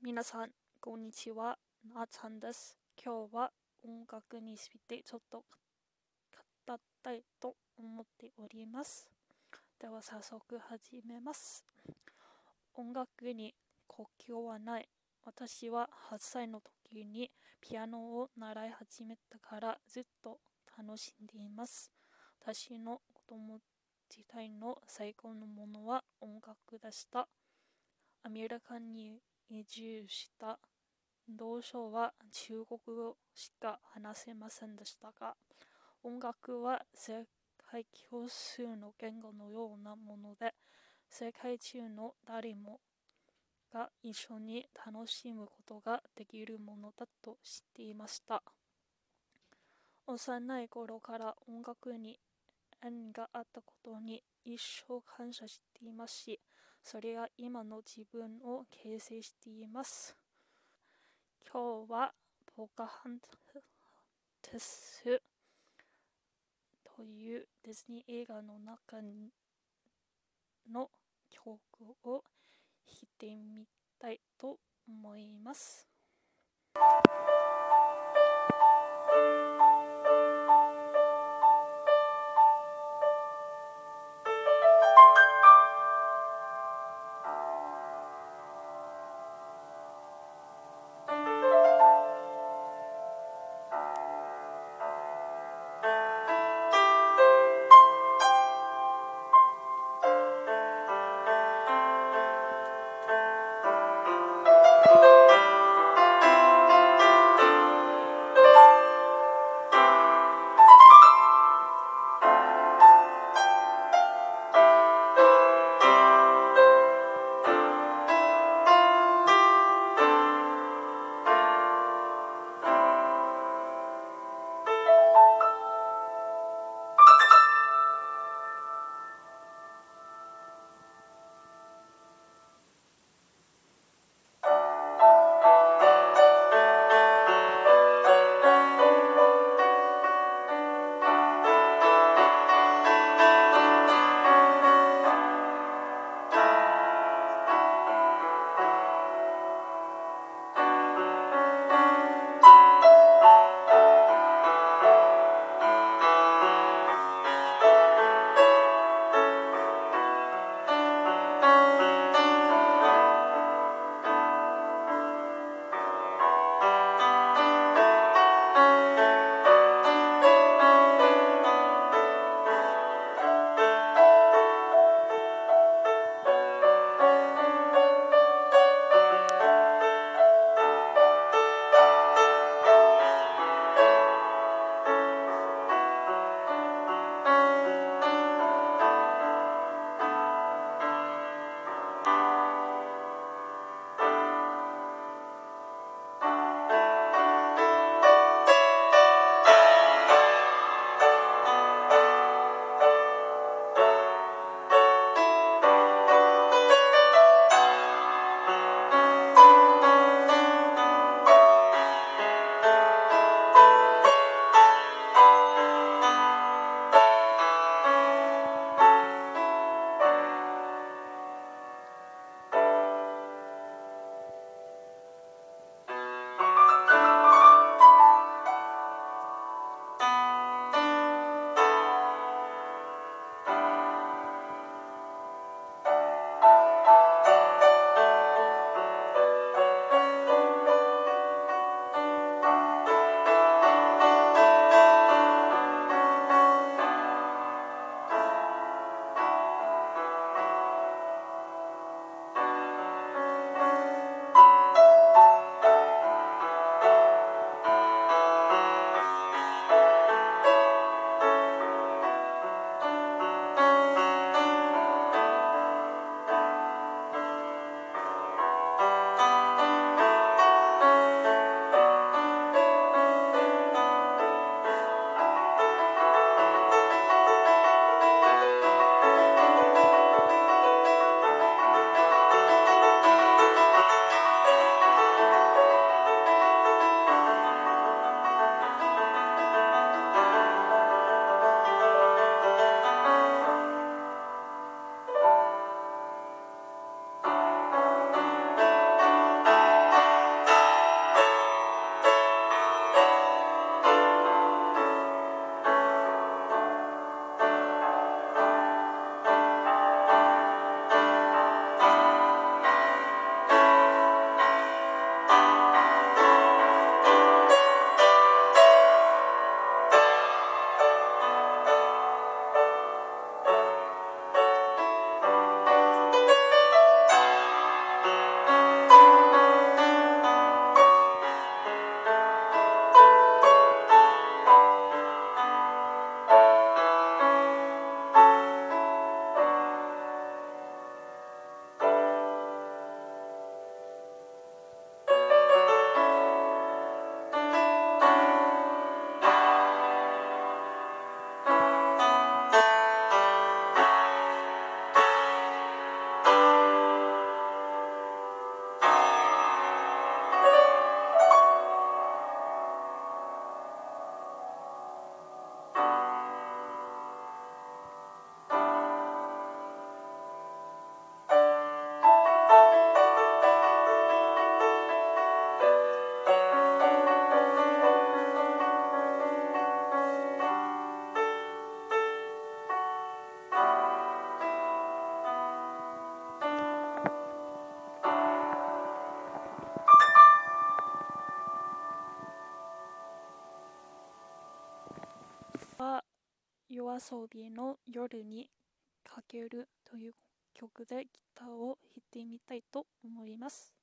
皆さん、こんにちは。なーちゃんです。今日は音楽についてちょっと語ったいと思っております。では早速始めます。音楽に国境はない。私は8歳の時にピアノを習い始めたからずっと楽しんでいます。私の子供時代の最高のものは音楽でした。アメリカに移住した同書は中国語しか話せませんでしたが、音楽は世界共通の言語のようなもので、世界中の誰もが一緒に楽しむことができるものだと知っていました。幼い頃から音楽に縁があったことに一生感謝していますし、それが今の自分を形成しています。今日はポカハンテスというディズニー映画の中の曲を弾いてみたいと思います。夜遊びの夜にかけるという曲でギターを弾いてみたいと思います。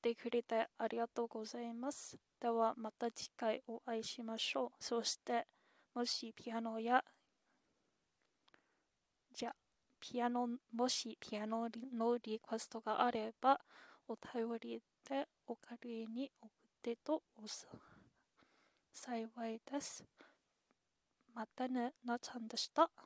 てくれてありがとうございます。ではまた次回お会いしましょう。そしてもしピアノやじゃピアノもしピアノのリクエストがあればお便りでお借りに送ってとお幸いです。またね、なちゃんでした。